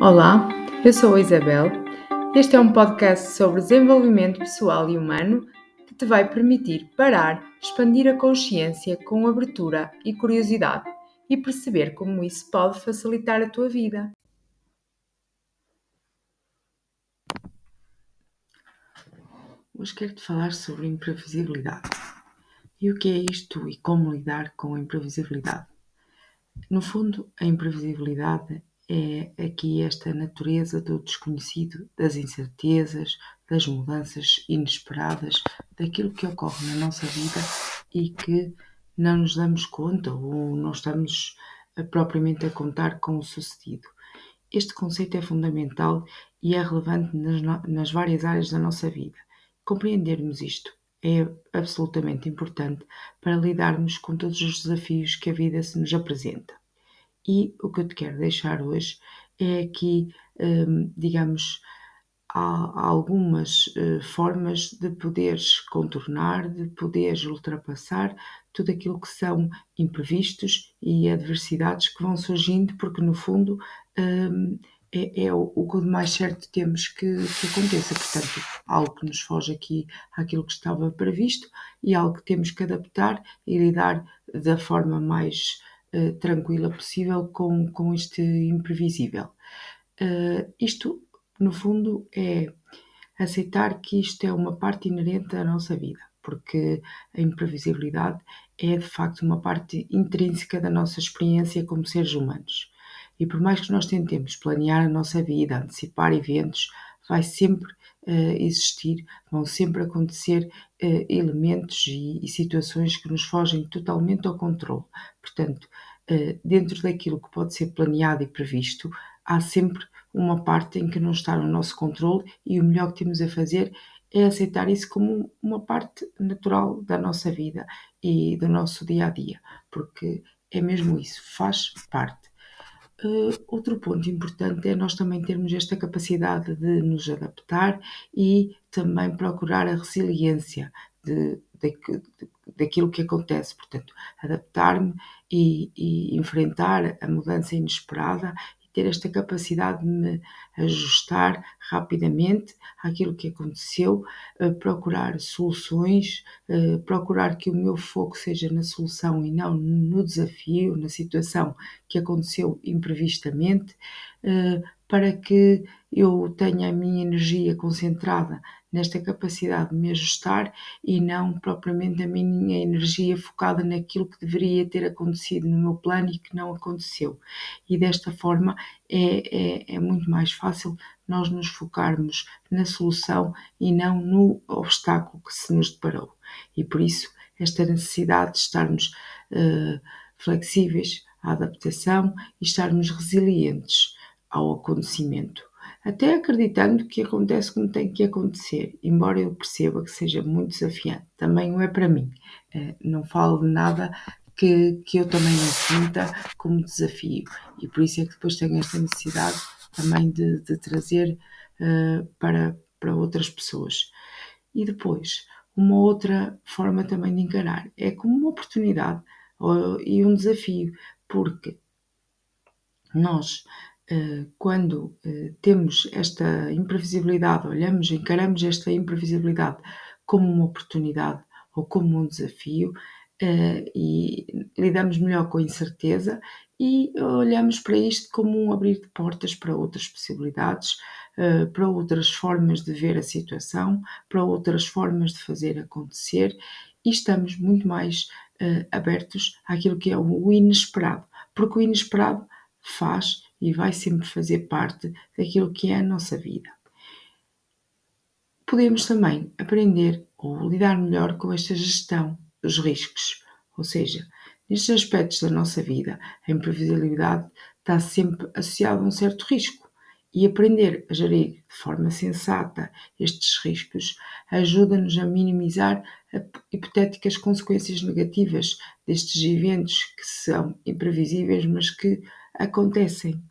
Olá, eu sou a Isabel. Este é um podcast sobre desenvolvimento pessoal e humano que te vai permitir parar, expandir a consciência com abertura e curiosidade e perceber como isso pode facilitar a tua vida. Hoje quero-te falar sobre imprevisibilidade. E o que é isto e como lidar com a imprevisibilidade? No fundo, a imprevisibilidade é aqui esta natureza do desconhecido, das incertezas, das mudanças inesperadas, daquilo que ocorre na nossa vida e que não nos damos conta ou não estamos eh, propriamente a contar com o sucedido. Este conceito é fundamental e é relevante nas, nas várias áreas da nossa vida. Compreendermos isto é absolutamente importante para lidarmos com todos os desafios que a vida se nos apresenta. E o que eu te quero deixar hoje é aqui, hum, digamos, há algumas eh, formas de poderes contornar, de poderes ultrapassar tudo aquilo que são imprevistos e adversidades que vão surgindo, porque no fundo hum, é, é o, o que mais certo temos que, que aconteça. Portanto, algo que nos foge aqui àquilo que estava previsto e algo que temos que adaptar e lidar da forma mais eh, tranquila possível com, com este imprevisível. Uh, isto, no fundo, é aceitar que isto é uma parte inerente da nossa vida, porque a imprevisibilidade é de facto uma parte intrínseca da nossa experiência como seres humanos. E por mais que nós tentemos planear a nossa vida, antecipar eventos, vai sempre existir, vão sempre acontecer uh, elementos e, e, situações que nos fogem totalmente ao controle. Portanto, uh, dentro daquilo que pode ser planeado e previsto, há sempre uma parte em que não está no nosso controle e o melhor que temos a fazer é aceitar isso como uma parte natural da nossa vida e do nosso dia a dia, porque é mesmo isso, faz parte. Uh, outro ponto importante é nós também termos esta capacidade de nos adaptar e também procurar a resiliência de, de, de, daquilo que acontece. Portanto, adaptar-me e, e enfrentar a mudança inesperada ter esta capacidade de me ajustar rapidamente àquilo que aconteceu, procurar soluções, procurar que o meu foco seja na solução e não no desafio, na situação que aconteceu imprevistamente, para que eu tenha a minha energia concentrada nesta capacidade de me ajustar e não propriamente a minha energia focada naquilo que deveria ter acontecido no meu plano e que não aconteceu. E desta forma é, é, é muito mais fácil nós nos focarmos na solução e não no obstáculo que se nos deparou. E por isso, esta necessidade de estarmos uh, flexíveis à adaptação e estarmos resilientes ao acontecimento até acreditando que acontece como tem que acontecer, embora eu perceba que seja muito desafiante, também não é para mim. Eh, não falo de nada que, que eu também não sinta como desafio e por isso é que depois tenho esta necessidade também de, de trazer uh, para, para outras pessoas. E depois, uma outra forma também de encarar é como uma oportunidade e um desafio, porque nós quando eh, temos esta imprevisibilidade, olhamos, encaramos esta imprevisibilidade como uma oportunidade ou como um desafio eh, e lidamos melhor com a incerteza e olhamos para isto como um abrir de portas para outras possibilidades, para outras formas de ver a situação, para outras formas de fazer acontecer e estamos muito mais abertos àquilo que é o inesperado, porque o inesperado faz e vai sempre fazer parte daquilo que é a nossa vida. Podemos também aprender ou lidar melhor com esta gestão dos riscos, ou seja, nestes aspectos da nossa vida, a imprevisibilidade está sempre associada a um certo risco e aprender a gerir de forma sensata estes riscos ajuda-nos a minimizar hipotéticas consequências negativas destes eventos que são imprevisíveis, mas que acontecem.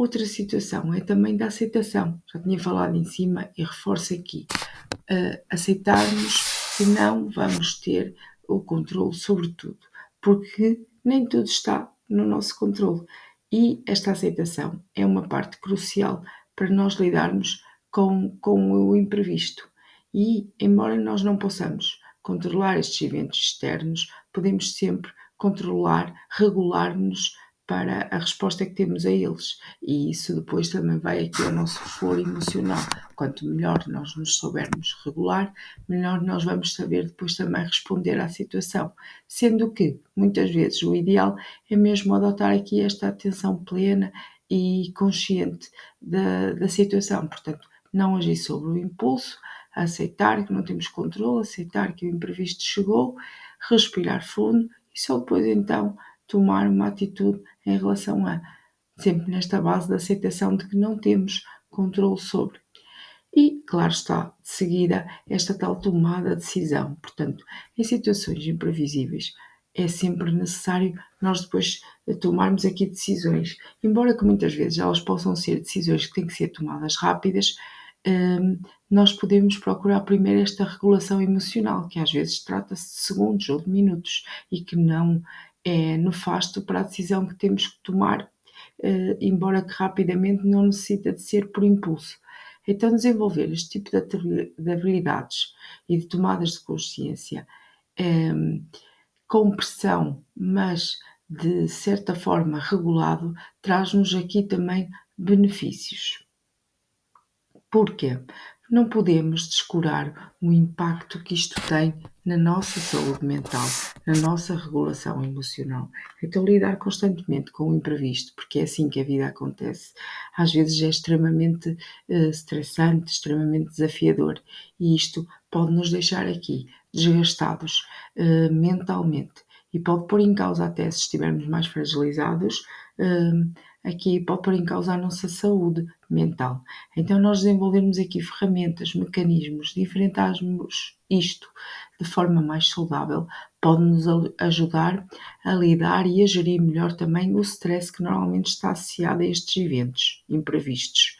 Outra situação é também da aceitação. Já tinha falado em cima e reforço aqui. Uh, aceitarmos que não vamos ter o controle sobre tudo, porque nem tudo está no nosso controle. E esta aceitação é uma parte crucial para nós lidarmos com, com o imprevisto. E, embora nós não possamos controlar estes eventos externos, podemos sempre controlar, regular-nos para a resposta que temos a eles. E isso depois também vai aqui ao nosso foro emocional. Quanto melhor nós nos soubermos regular, melhor nós vamos saber depois também responder à situação. Sendo que, muitas vezes, o ideal é mesmo adotar aqui esta atenção plena e consciente da, da situação. Portanto, não agir sobre o impulso, aceitar que não temos controle, aceitar que o imprevisto chegou, respirar fundo e só depois então tomar uma atitude em relação a, sempre nesta base da aceitação de que não temos controle sobre. E, claro está, de seguida, esta tal tomada de decisão. Portanto, em situações imprevisíveis, é sempre necessário nós depois tomarmos aqui decisões. Embora que muitas vezes elas possam ser decisões que têm que ser tomadas rápidas, hum, nós podemos procurar primeiro esta regulação emocional, que às vezes trata-se de segundos ou de minutos e que não é nefasto para a decisão que temos que tomar, eh, embora que rapidamente não necessita de ser por impulso. Então, desenvolver este tipo de habilidades e de tomadas de consciência ehm, com pressão, mas de certa forma regulado, traz-nos aqui também benefícios. Porquê? Não podemos descurar o impacto que isto tem na nossa saúde mental, na nossa regulação emocional. Então, lidar constantemente com o imprevisto, porque é assim que a vida acontece, às vezes é extremamente uh, estressante, extremamente desafiador e isto pode nos deixar aqui desgastados uh, mentalmente e pode pôr em causa, até se estivermos mais fragilizados, uh, aqui pode pôr em causa a nossa saúde mental. Então, nós desenvolvermos aqui ferramentas, mecanismos de enfrentarmos isto de forma mais saudável pode nos ajudar a lidar e a gerir melhor também o stress que normalmente está associado a estes eventos imprevistos.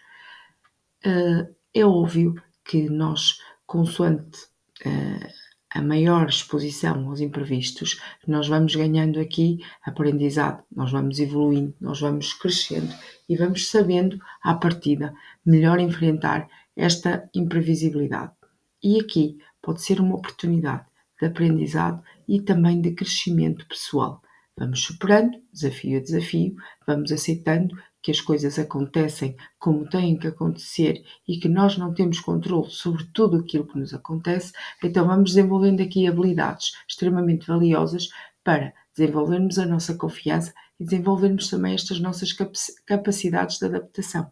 Eh, é óbvio que nós, consoante eh, a maior exposição aos imprevistos, nós vamos ganhando aqui aprendizado, nós vamos evoluindo, nós vamos crescendo e vamos sabendo, à partida, melhor enfrentar esta imprevisibilidade. E aqui pode ser uma oportunidade de aprendizado e também de crescimento pessoal. Vamos superando, desafio a desafio, vamos aceitando que as coisas acontecem como têm que acontecer e que nós não temos controle sobre tudo aquilo que nos acontece, então vamos desenvolvendo aqui habilidades extremamente valiosas para desenvolvermos a nossa confiança e desenvolvermos também estas nossas capacidades de adaptação.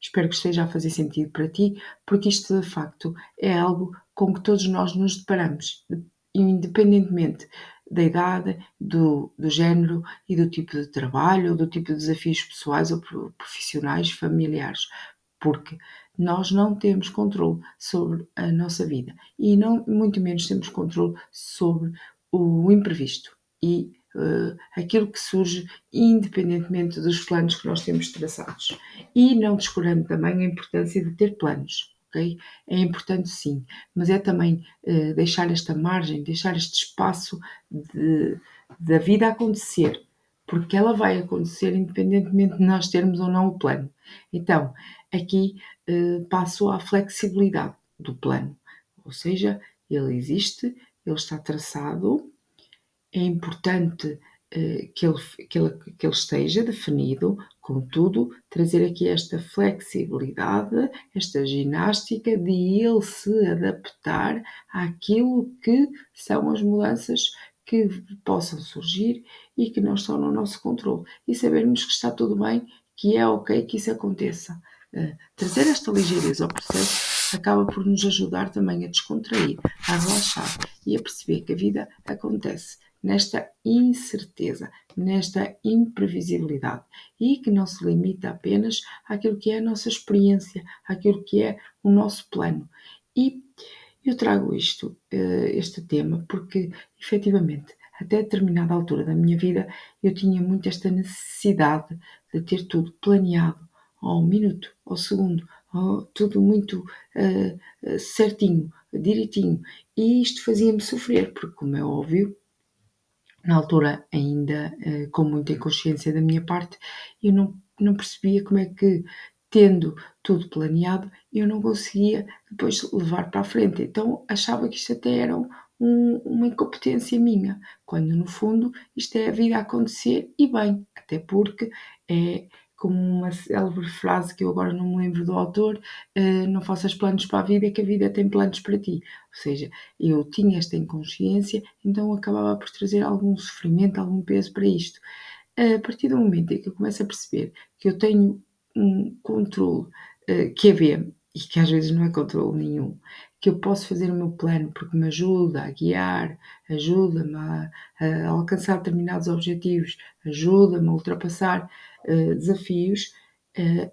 Espero que esteja a fazer sentido para ti, porque isto de facto é algo com que todos nós nos deparamos, independentemente da idade, do, do género e do tipo de trabalho, do tipo de desafios pessoais ou profissionais, familiares, porque nós não temos controle sobre a nossa vida e não, muito menos temos controle sobre o imprevisto e uh, aquilo que surge independentemente dos planos que nós temos traçados. E não descurando também a importância de ter planos É importante sim, mas é também uh, deixar esta margem, deixar este espaço de, da vida acontecer, porque ela vai acontecer independentemente de nós termos ou não o plano. Então, aqui uh, passo à flexibilidade do plano, ou seja, ele existe, ele está traçado, é importante que ele, que, ele, que ele esteja definido, contudo, trazer aqui esta flexibilidade, esta ginástica de ele se adaptar àquilo que são as mudanças que possam surgir e que não estão no nosso controle. E sabermos que está tudo bem, que é ok que isso aconteça. Uh, trazer esta ligeireza ao processo acaba por nos ajudar também a descontrair, a relaxar e a perceber que a vida acontece nesta incerteza, nesta imprevisibilidade e que não se limita apenas àquilo que é a nossa experiência, àquilo que é o nosso plano. E eu trago isto, eh, este tema, porque efetivamente, até determinada altura da minha vida, eu tinha muito esta necessidade de ter tudo planeado ao minuto, ao segundo, tudo muito uh, certinho, direitinho. E isto fazia-me sofrer, porque, como é óbvio, na altura ainda uh, com muita inconsciência da minha parte, eu não, não percebia como é que, tendo tudo planeado, eu não conseguia depois levar para a frente. Então achava que isto até era um, uma incompetência minha, quando no fundo isto é a vida a acontecer e bem, até porque é como uma célebre frase que eu agora não me lembro do autor, uh, não faças planos para a vida, é que a vida tem planos para ti. Ou seja, eu tinha esta inconsciência, então acabava por trazer algum sofrimento, algum peso para isto. Uh, a partir do momento em que eu começo a perceber que eu tenho um controle uh, que é ver, e que às vezes não é controle nenhum, que eu posso fazer o meu plano porque me ajuda a guiar, ajuda-me a, a, alcançar determinados objetivos, ajuda-me a ultrapassar uh, desafios, uh,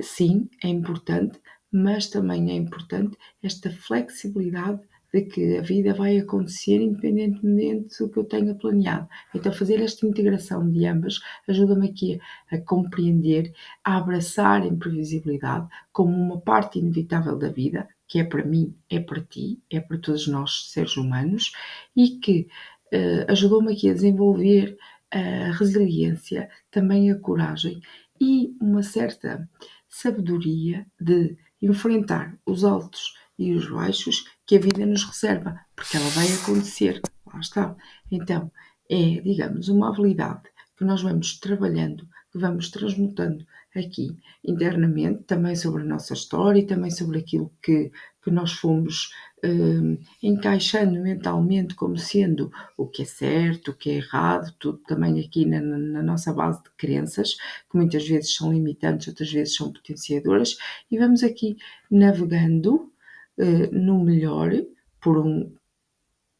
sim, é importante, mas também é importante esta flexibilidade de que a vida vai acontecer independentemente do que eu tenha planeado. Então, fazer esta integração de ambas ajuda-me aqui a, compreender, a abraçar a imprevisibilidade como uma parte inevitável da vida, que é para mim, é para ti, é para todos nós, seres humanos, e que uh, ajudou-me aqui a desenvolver a resiliência, também a coragem e uma certa sabedoria de enfrentar os altos e os baixos que a vida nos reserva, porque ela vai acontecer. Lá está. Então, é, digamos, uma habilidade que nós vamos trabalhando, que vamos transmutando aqui internamente, também sobre a nossa história e também sobre aquilo que, que nós fomos eh, encaixando mentalmente como sendo o que é certo, o que é errado, tudo também aqui na, na, nossa base de crenças, que muitas vezes são limitantes, outras vezes são potenciadoras, e vamos aqui navegando eh, no melhor por um,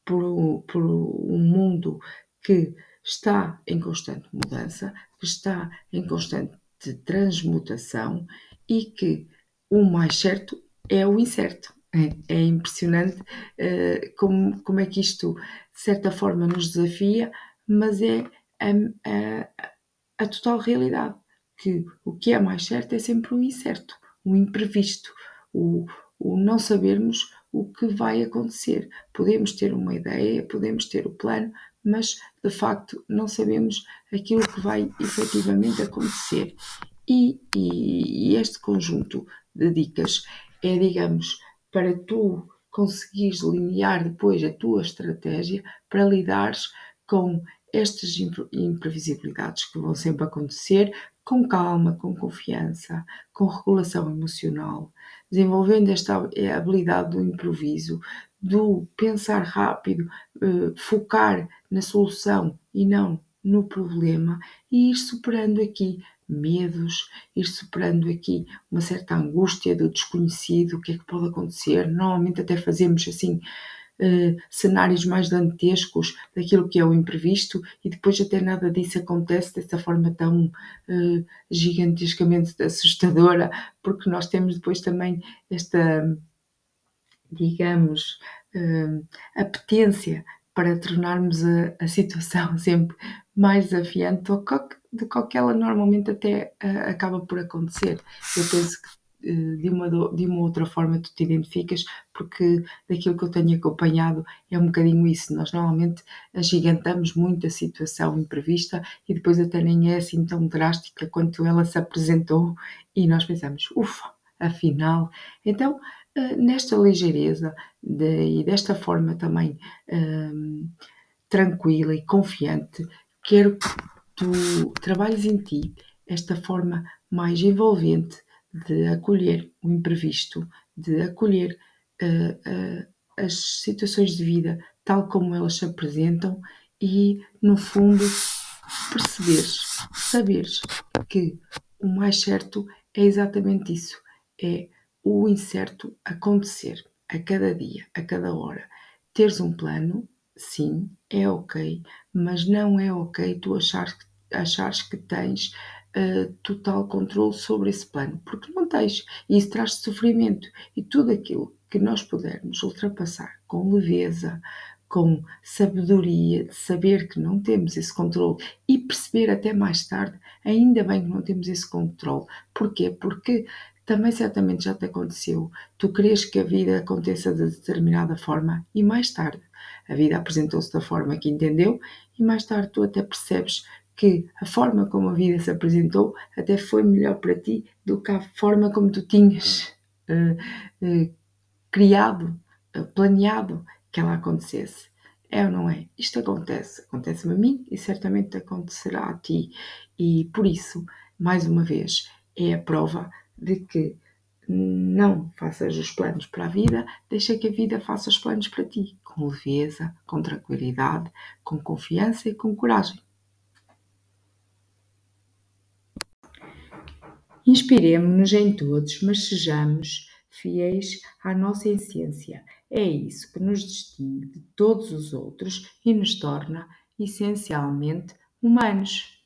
por um, por um mundo que está em constante mudança, que está em constante transmutação e que o mais certo é o incerto. É, é impressionante uh, como, como é que isto, de certa forma, nos desafia, mas é a, a, a total realidade. Que o que é mais certo é sempre o incerto, o imprevisto, o, o não sabermos o que vai acontecer. Podemos ter uma ideia, podemos ter o plano, mas de facto não sabemos aquilo que vai efetivamente acontecer. E, e, e este conjunto de dicas é, digamos, para tu conseguires delinear depois a tua estratégia para lidares com estas imprevisibilidades que vão sempre acontecer com calma, com confiança, com regulação emocional, desenvolvendo esta habilidade do improviso, do pensar rápido, eh, focar na solução e não no problema e ir superando aqui medos, ir superando aqui uma certa angústia do desconhecido, o que é que pode acontecer. Normalmente até fazemos assim uh, cenários mais dantescos daquilo que é o imprevisto e depois até nada disso acontece dessa forma tão uh, gigantescamente assustadora, porque nós temos depois também esta, digamos, uh, apetência para tornarmos a, a, situação sempre mais desafiante do que, do que ela normalmente até uh, acaba por acontecer. Eu penso que eh, de uma, de uma outra forma tu te identificas, porque daquilo que eu tenho acompanhado é um bocadinho isso. Nós normalmente agigantamos muito a situação imprevista e depois até nem é assim tão drástica quanto ela se apresentou e nós pensamos, ufa, afinal. Então, eh, nesta ligeireza de, e desta forma também um, tranquila e confiante, quero que tu trabalhes em ti esta forma mais envolvente de acolher o imprevisto, de acolher uh, uh, as situações de vida tal como elas se apresentam e, no fundo, perceberes, saberes que o mais certo é exatamente isso: é o incerto acontecer a cada dia, a cada hora. Teres um plano, sim, é ok, mas não é ok tu achares que, achares que tens uh, total controle sobre esse plano, porque não tens. E isso traz sofrimento. E tudo aquilo que nós pudermos ultrapassar com leveza, com sabedoria, de saber que não temos esse controle e perceber até mais tarde, ainda bem que não temos esse controle. Porquê? Porque também certamente já te aconteceu. Tu queres que a vida aconteça de determinada forma e mais tarde A vida apresentou-se da forma que entendeu e mais tarde tu até percebes que a forma como a vida se apresentou até foi melhor para ti do que a forma como tu tinhas uh, uh, criado, uh, planeado que ela acontecesse. É ou não é? Isto acontece. Acontece-me a mim e certamente acontecerá a ti. E por isso, mais uma vez, é a prova de que não faças os planos para a vida, deixa que a vida faça os planos para ti, com leveza, com tranquilidade, com confiança e com coragem. Inspiremo-nos em todos, mas sejamos fiéis à nossa essência. É isso que nos distingue de todos os outros e nos torna essencialmente humanos.